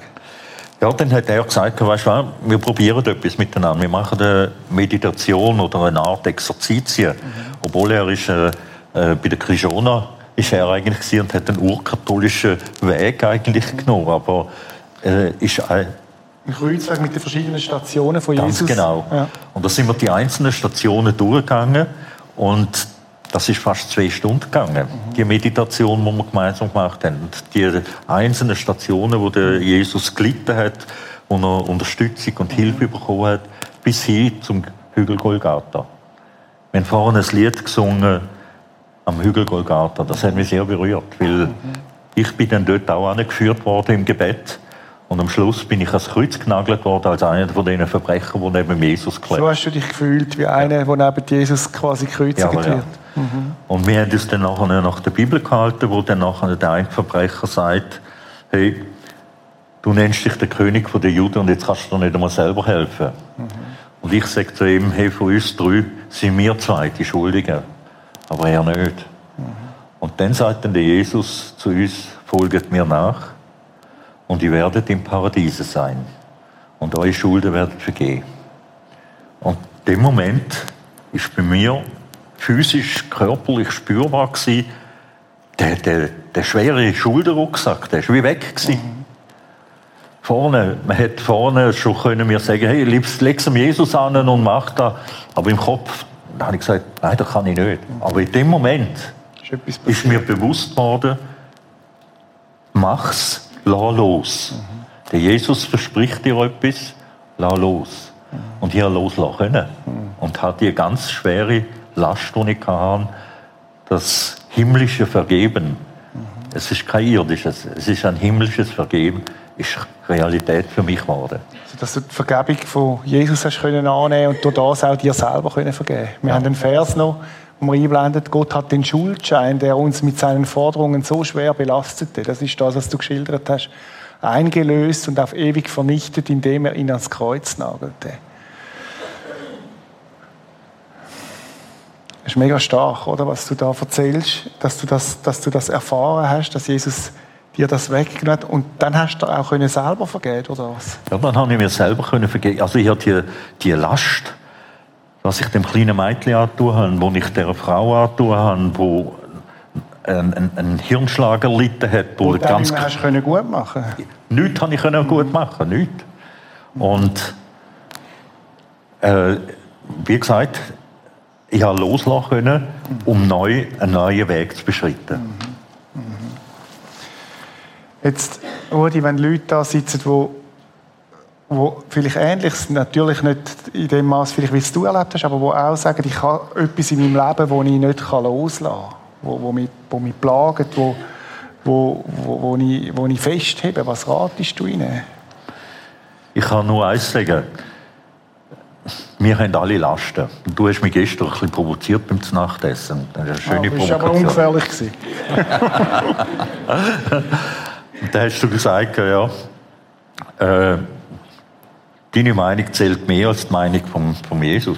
Ja, dann hat er gesagt, weißt du, wir probieren etwas miteinander. Wir machen eine Meditation oder eine Art Exerzitien. Mhm. Obwohl er ist äh, äh, bei der Krishona ist er eigentlich und hat den urkatholischen Weg eigentlich genommen, aber äh, ist ein ein Kreuzweg mit den verschiedenen Stationen von Jesus. Ganz genau. Ja. Und da sind wir die einzelnen Stationen durchgegangen und das ist fast zwei Stunden gegangen. Mhm. Die Meditation, die wir gemeinsam gemacht haben. Und die einzelnen Stationen, wo der Jesus gelitten hat, wo er Unterstützung und Hilfe mhm. bekommen hat, bis hin zum Hügel Golgatha. Wir haben vorhin ein Lied gesungen, am Hügel Golgatha. Das hat mich sehr berührt, weil mhm. ich bin dann dort auch angeführt worden im Gebet Und am Schluss bin ich ans Kreuz genagelt worden als einer von diesen Verbrechern, die neben Jesus klebt. So hast du dich gefühlt wie einer, der neben Jesus quasi gekreuzigt Ja, aber ja. wird. Und wir haben uns dann nachher nach der Bibel gehalten, wo dann nachher der eine Verbrecher sagt, hey, du nennst dich der König der Juden und jetzt kannst du dir nicht einmal selber helfen. Und ich sage zu ihm, hey, von uns drei sind wir zwei die Schuldigen, aber er nicht. Und dann sagt dann der Jesus zu uns, folget mir nach und ihr werdet im Paradiese sein und eure Schulden werden vergehen. Und in dem Moment ist bei mir physisch, körperlich spürbar gewesen, der, der, der schwere Schulterrucksack, der ist wie weg gewesen. Vorne, man hätte vorne schon können mir sagen, hey, liebst, leg's dem Jesus an und mach das. Aber im Kopf, da habe ich gesagt, nein, das kann ich nicht. Aber in dem Moment Ist ist mir bewusst worden, mach's, lass los. Der Jesus verspricht dir etwas, lass los. Und ich habe loslassen können. Und hatte die ganz schwere Last, die ich hatte, das himmlische Vergeben. Es ist kein irdisches, es ist ein himmlisches Vergeben, ist Realität für mich geworden. Also, dass du die Vergebung von Jesus hast können annehmen und durch das auch dir selber können vergeben. Wir haben einen Vers noch, wo wir einblenden, Gott hat den Schuldschein, der uns mit seinen Forderungen so schwer belastete, das ist das, was du geschildert hast, eingelöst und auf ewig vernichtet, indem er ihn ans Kreuz nagelte. Das ist mega stark, oder, was du da erzählst, dass du das, dass du das erfahren hast, dass Jesus dir das weggenommen und dann hast du auch können selber vergeben, oder was? Ja, dann habe ich mir selber können vergeben. Also ich habe die, die Last, was ich dem kleinen Mädchen angetan habe, wo ich der Frau angetan habe, wo einen, einen, einen Hirnschlag erlitten hat, wo Und ganz hast du können gut machen. nichts habe ich können gut machen, nichts. Und äh, wie gesagt, ich habe loslassen können, um neu einen neuen Weg zu beschreiten. Jetzt, Rudi, wenn Leute da sitzen, wo, wo vielleicht Ähnliches, natürlich nicht in dem Maß, vielleicht wie es du erlebt hast, aber wo auch sagen, ich habe etwas in meinem Leben, das ich nicht loslassen kann, wo, wo, mich, wo mich plagt, wo, wo, wo, wo, ich, wo ich festhebe. Was ratest du ihnen? Ich kann nur eins sagen. Wir haben alle Lasten. Und du hast mich gestern ein bisschen provoziert beim Nachtessen. Das ist eine schöne das war aber Provokation. ungefährlich. Und da hast du gesagt, ja, äh, deine Meinung zählt mehr als die Meinung von, von Jesus.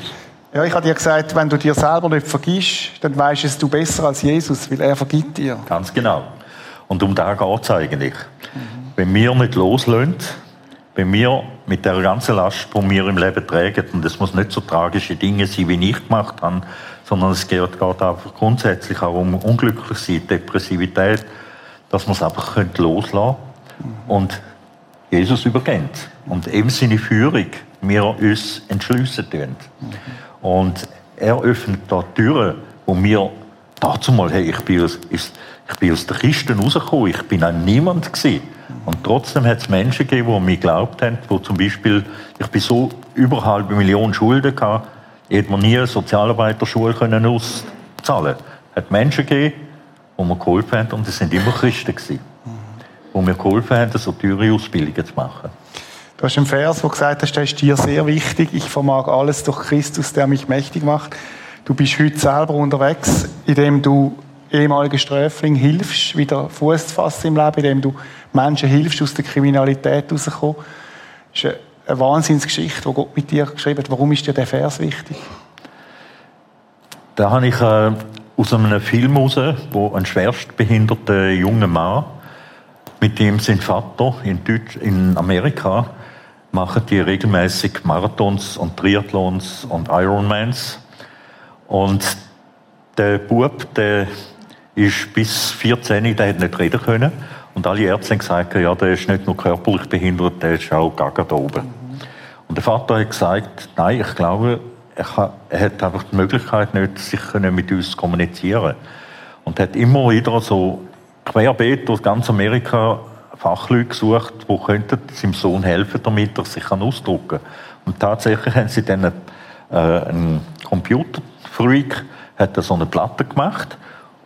Ja, ich habe dir gesagt, wenn du dir selber nicht vergisst, dann weißt es du besser als Jesus, weil er vergibt dir. Ganz genau. Und um da geht es eigentlich. Wenn wir nicht loslösen, wenn wir mit der ganzen Last, die wir im Leben tragen, und es muss nicht so tragische Dinge sein, wie ich gemacht habe, sondern es geht, geht einfach grundsätzlich auch um unglücklich sein, Depressivität, dass wir es einfach können loslassen können und Jesus übergeben. Und eben seine Führung wir uns entschliessen tun. Und er öffnet da Türen, wo wir dazu mal, hey, ich bin aus, ich bin aus der Kiste rausgekommen, ich bin ein Niemand gewesen. Und trotzdem hat es Menschen gegeben, die mich geglaubt haben, wo zum Beispiel, ich bin so über eine halbe Million Schulden gehabt, hätte mir nie eine Sozialarbeiterschule können auszahlen Es hat Menschen gegeben, die mir geholfen haben, und es sind immer Christen gewesen, die mir geholfen haben, so teure Ausbildungen zu machen. Du hast einen Vers, wo du gesagt hast, der ist dir sehr wichtig. Ich vermag alles durch Christus, der mich mächtig macht. Du bist heute selber unterwegs, indem du ehemaligen Sträfling hilfst, wieder Fuß zu fassen im Leben, indem du Menschen hilfst, aus der Kriminalität rauszukommen. Das ist eine- eine Wahnsinnsgeschichte, die Gott mit dir geschrieben hat. Warum ist dir der Vers wichtig? Da habe ich äh, aus einem Film heraus, wo ein schwerstbehinderter junger Mann mit dem sein Vater in, Deutsch, in Amerika machen die regelmäßig Marathons und Triathlons und Ironmans. Und der Bub, der ist bis 14, der hat nicht reden können. Und alle Ärzte haben gesagt, ja, der ist nicht nur körperlich behindert, der ist auch gaga da oben. Und der Vater hat gesagt, nein, ich glaube, er, hat einfach die Möglichkeit nicht, sich mit uns zu kommunizieren. Und hat immer wieder so querbeet durch ganz Amerika Fachleute gesucht, die könnten seinem Sohn helfen, damit er sich kann ausdrücken kann. Und tatsächlich haben sie dann äh, einen Computerfreak, hat so eine Platte gemacht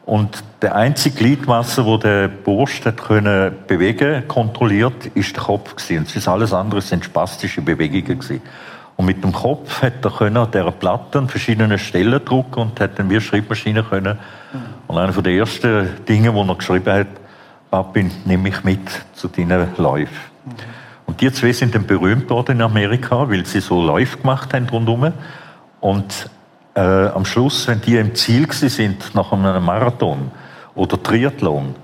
Und der einzige Gliedmasse, wo der Bursch hat können bewegen, kontrolliert, ist der Kopf gewesen. Und alles andere sind spastische Bewegungen gewesen. Und mit dem Kopf hat er an dieser Platte an verschiedenen Stellen drucken und hat dann wie Schreibmaschine können. Und einer der ersten Dinge, wo er geschrieben hat, Papi, nimm mich mit zu deinen Läufen. Und die zwei sind dann berühmt worden in Amerika, weil sie so Läufe gemacht haben rundherum. Und äh, am Schluss, wenn die im Ziel sind nach einem Marathon oder Triathlon,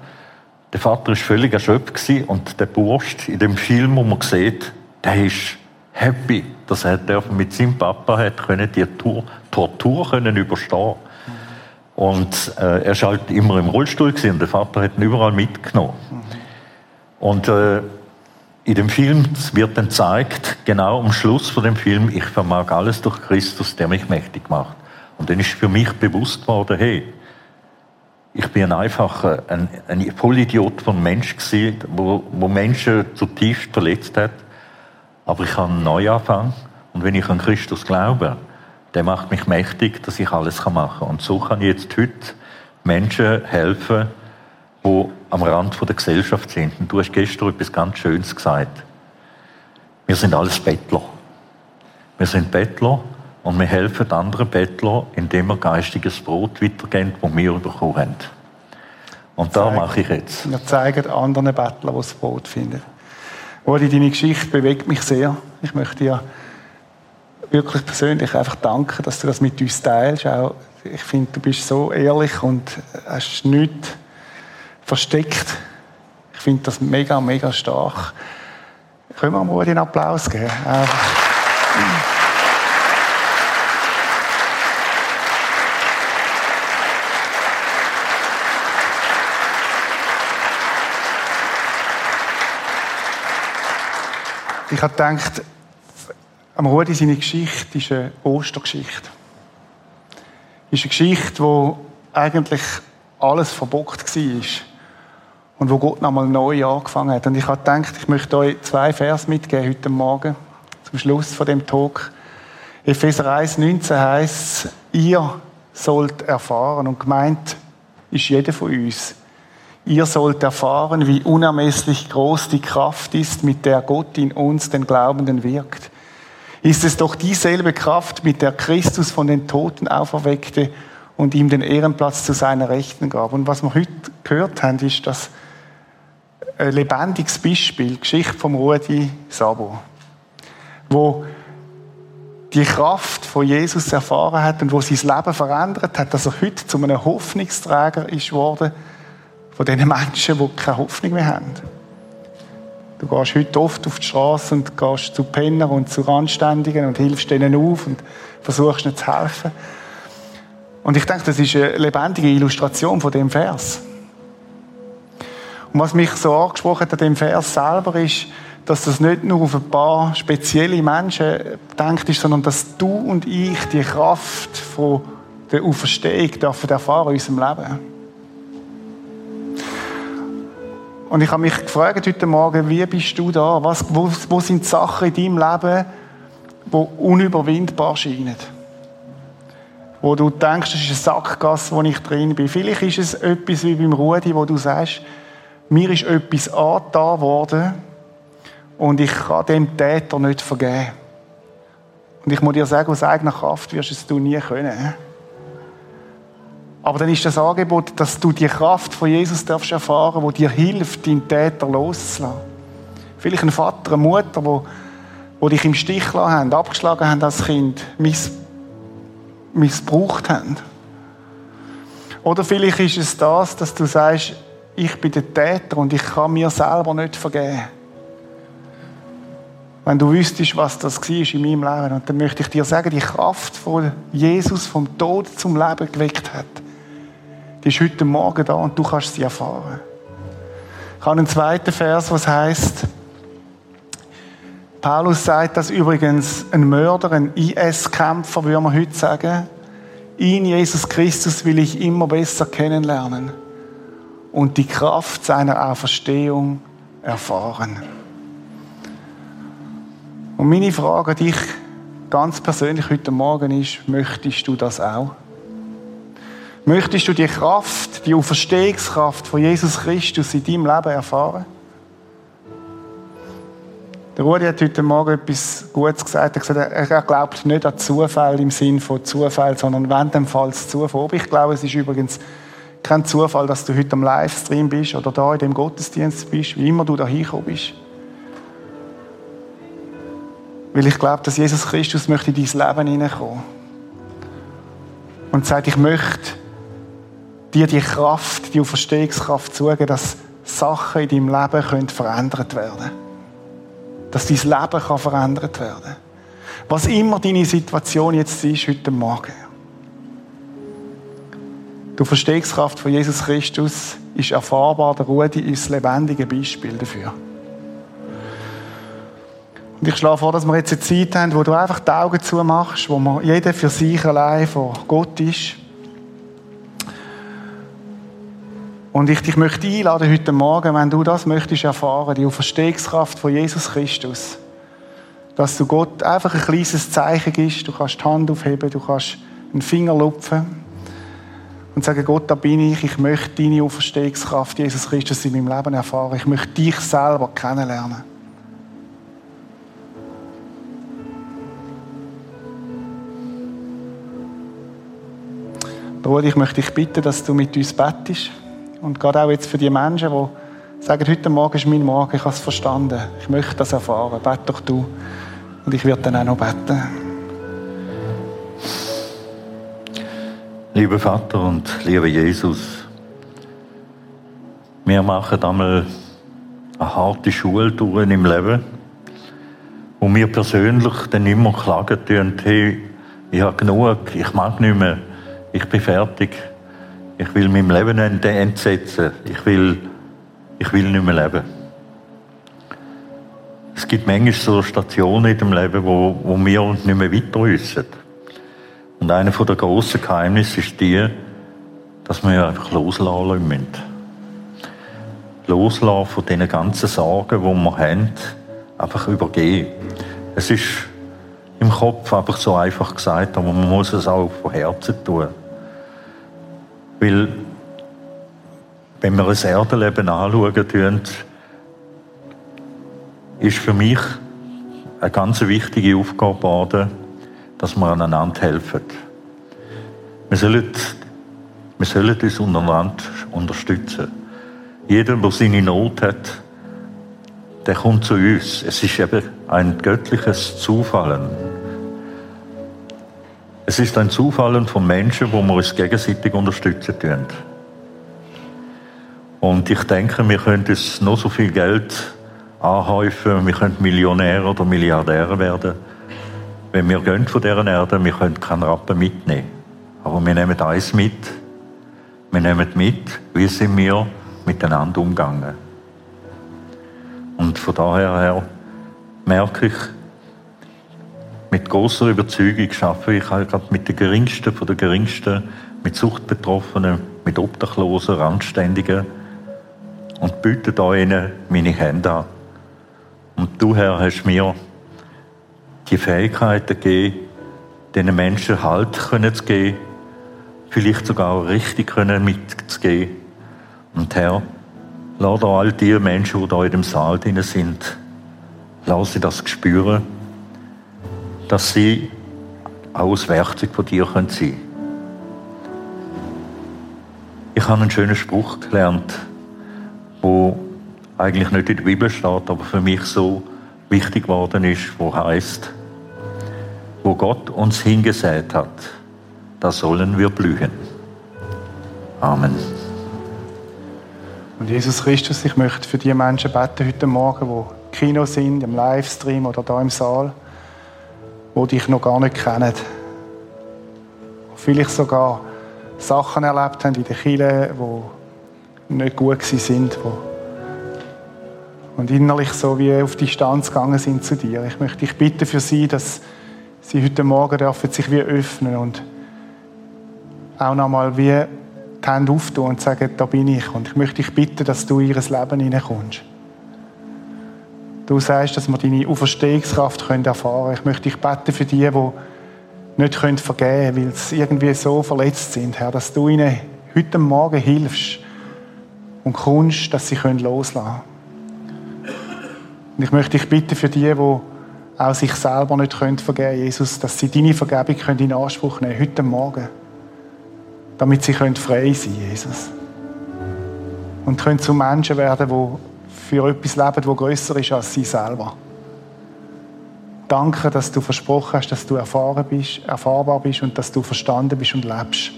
der Vater ist völlig erschöpft und der Bursch in dem Film, wo man sieht, der ist happy, dass er mit seinem Papa hat können die Tour, Tortur können überstehen. Und äh, er war halt immer im Rollstuhl gewesen, der Vater hat ihn überall mitgenommen. Und äh, in dem Film wird dann gezeigt, genau am Schluss von dem Film, ich vermag alles durch Christus, der mich mächtig macht. Und dann ist für mich bewusst worden, hey, ich bin ein einfacher, ein, ein Vollidiot von Mensch gewesen, wo, wo Menschen zutiefst verletzt hat. Aber ich habe einen Neuanfang. Und wenn ich an Christus glaube, der macht mich mächtig, dass ich alles machen kann. Und so kann ich jetzt heute Menschen helfen, die am Rand der Gesellschaft sind. Und du hast gestern etwas ganz Schönes gesagt. Wir sind alles Bettler. Wir sind Bettler und wir helfen anderen Bettlern, indem wir geistiges Brot weitergeben, das wir bekommen haben. Und da mache ich jetzt. Wir zeigen anderen Bettlern, die das Brot finden. Uli, deine Geschichte bewegt mich sehr. Ich möchte dir wirklich persönlich einfach danken, dass du das mit uns teilst. Auch, ich finde, du bist so ehrlich und hast nichts versteckt. Ich finde das mega, mega stark. Können wir mal einen Applaus geben? Ich habe gedacht, am Rudi seine Geschichte ist eine Ostergeschichte. Ist eine Geschichte, wo eigentlich alles verbockt war und wo Gott nochmal neu angefangen hat. Und ich habe gedacht, ich möchte euch zwei Vers mitgeben heute Morgen, zum Schluss von dem Talk. Epheser 1, 19 heißt ihr sollt erfahren und gemeint ist jeder von uns. Ihr sollt erfahren, wie unermesslich groß die Kraft ist, mit der Gott in uns, den Glaubenden, wirkt ist es doch dieselbe Kraft, mit der Christus von den Toten auferweckte und ihm den Ehrenplatz zu seiner Rechten gab. Und was wir heute gehört haben, ist das ein lebendiges Beispiel, Geschichte vom Rudi Sabo, wo die Kraft von Jesus erfahren hat und wo sein Leben verändert hat, dass er heute zu einem Hoffnungsträger ist geworden von den Menschen, die keine Hoffnung mehr haben. Du gehst heute oft auf die Straße und gehst zu Penner und zu Randständigen und hilfst denen auf und versuchst ihnen zu helfen. Und ich denke, das ist eine lebendige Illustration von dem Vers. Und was mich so angesprochen hat an dem Vers selber ist, dass das nicht nur auf ein paar spezielle Menschen denkt ist, sondern dass du und ich die Kraft von der Auferstehung dürfen erfahren in unserem Leben. Und ich habe mich gefragt heute Morgen, wie bist du da? Was, wo, wo sind Sachen in deinem Leben, die unüberwindbar scheinen? Wo du denkst, das ist eine Sackgasse, wo ich drin bin. Vielleicht ist es etwas wie beim Rudi, wo du sagst, mir ist etwas angetan worden und ich kann dem Täter nicht vergeben. Und ich muss dir sagen, aus eigener Kraft wirst es du nie können. Aber dann ist das Angebot, dass du die Kraft von Jesus darfst erfahren, wo dir hilft, deinen Täter loszulassen. Vielleicht ein Vater, eine Mutter, wo, wo dich im Stich gelassen haben, abgeschlagen haben als Kind, miss, missbraucht haben. Oder vielleicht ist es das, dass du sagst, ich bin der Täter und ich kann mir selber nicht vergeben. Wenn du wüsstest, was das war in meinem Leben, und dann möchte ich dir sagen, die Kraft von Jesus vom Tod zum Leben geweckt hat, die ist heute Morgen da und du kannst sie erfahren. Ich habe einen zweiten Vers, was heißt, Paulus sagt dass übrigens, ein Mörder, ein IS-Kämpfer, würde man heute sagen. Ihn, Jesus Christus, will ich immer besser kennenlernen und die Kraft seiner Auferstehung erfahren. Und meine Frage an dich ganz persönlich heute Morgen ist, möchtest du das auch? Möchtest du die Kraft, die Auferstehungskraft von Jesus Christus in deinem Leben erfahren? Der Rudi hat heute Morgen etwas Gutes gesagt. Er, gesagt, er glaubt nicht an Zufall im Sinn von Zufall, sondern wenn dem Fall Zufall. Ich glaube, es ist übrigens kein Zufall, dass du heute am Livestream bist oder da in dem Gottesdienst bist, wie immer du da hingekommen bist. Weil ich glaube, dass Jesus Christus möchte in dein Leben hineinkommen. Und sagt, ich möchte dir die Kraft, die Auferstehungskraft zugeben, dass Sachen in deinem Leben können verändert werden können. Dass dein Leben kann verändert werden kann. Was immer deine Situation jetzt ist, heute Morgen. Die Auferstehungskraft von Jesus Christus ist erfahrbar. Der Rudi ist das lebendige Beispiel dafür. Und ich schlage vor, dass wir jetzt eine Zeit haben, wo du einfach die Augen zumachst, wo man jeder für sich allein vor Gott ist. Und ich dich möchte einladen heute Morgen, wenn du das möchtest erfahren, die Auferstehungskraft von Jesus Christus, dass du Gott einfach ein kleines Zeichen gibst, du kannst die Hand aufheben, du kannst einen Finger lupfen und sagen, Gott, da bin ich, ich möchte deine Auferstehungskraft, Jesus Christus, in meinem Leben erfahren. Ich möchte dich selber kennenlernen. Bruder, ich möchte dich bitten, dass du mit uns bettest. Und gerade auch jetzt für die Menschen, die sagen, heute Morgen ist mein Morgen, ich habe es verstanden. Ich möchte das erfahren. Bett doch du. Und ich werde dann auch noch beten. Lieber Vater und lieber Jesus, wir machen einmal eine harte Schultour im Leben, wo wir persönlich dann immer klagen tun, hey, ich habe genug, ich mag nicht mehr, ich bin fertig. Ich will meinem Leben entsetzen. Ich will, ich will nicht mehr leben. Es gibt manchmal so Stationen in dem Leben, wo, wo wir uns nicht mehr weiter wissen. Und einer der grossen Geheimnisse ist die, dass wir einfach loslassen müssen. Loslassen von diesen ganzen Sorgen, die wir haben, einfach übergehen. Es ist im Kopf einfach so einfach gesagt, aber man muss es auch von Herzen tun. Weil, wenn wir das Erdenleben anschauen, ist für mich eine ganz wichtige Aufgabe geworden, dass wir aneinander helfen. Wir sollen, wir sollen uns untereinander unterstützen. Jeder, der seine Not hat, der kommt zu uns. Es ist eben ein göttliches Zufallen. Es ist ein Zufallen von Menschen, wo wir uns gegenseitig unterstützen tun. Und ich denke, wir können uns noch so viel Geld anhäufen, wir können Millionär oder Milliardär werden. Wenn wir gehen von dieser Erde, wir können keinen Rappen mitnehmen. Aber wir nehmen eins mit. Wir nehmen mit, wie sind wir miteinander umgegangen. Und von daher her merke ich, mit großer Überzeugung arbeite ich halt gerade mit den Geringsten von den Geringsten, mit Suchtbetroffenen, mit Obdachlosen, Randständigen und biete da ihnen meine Hände an. Und du, Herr, hast mir die Fähigkeiten gegeben, diesen Menschen Halt zu geben, vielleicht sogar richtig können mitzugeben. Und Herr, lass all die Menschen, die da in dem Saal drin sind, lass sie das spüren dass sie auch ein Werkzeug von dir sein können. Ich habe einen schönen Spruch gelernt, wo eigentlich nicht in der Bibel steht, aber für mich so wichtig geworden ist, wo heißt, wo Gott uns hingesät hat, da sollen wir blühen. Amen. Und Jesus Christus, ich möchte für die Menschen beten heute Morgen, im Kino sind, im Livestream oder da im Saal die dich noch gar nicht kennen. Vielleicht sogar Sachen erlebt haben in der Kirche, die nicht gut sind, und innerlich so wie auf Distanz gegangen sind zu dir. Ich möchte dich bitten für sie, dass sie heute Morgen dürfen sich wie öffnen und auch nochmal wie die Hände auftun und sagen, da bin ich. Und ich möchte dich bitten, dass du in ihr Leben hineinkommst. Du sagst, dass wir deine Auferstehungskraft erfahren können. Ich möchte dich beten für die, die nicht vergeben können, weil sie irgendwie so verletzt sind, Herr, dass du ihnen heute Morgen hilfst und kommst, dass sie loslassen können. Und ich möchte dich bitten für die, die auch sich selber nicht vergeben können, Jesus, dass sie deine Vergebung können in Anspruch nehmen heute Morgen. Damit sie können frei sein können, Jesus. Und können zu Menschen werden, die für etwas leben, das grösser ist als sie selber. Danke, dass du versprochen hast, dass du erfahren bist, erfahrbar bist und dass du verstanden bist und lebst.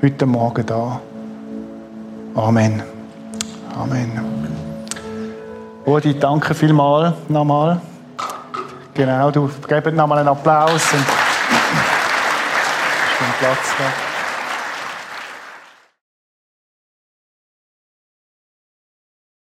Heute Morgen da. Amen. Amen. Rudi, danke vielmals nochmal. Genau, du gibst nochmal einen Applaus und Platz. Da.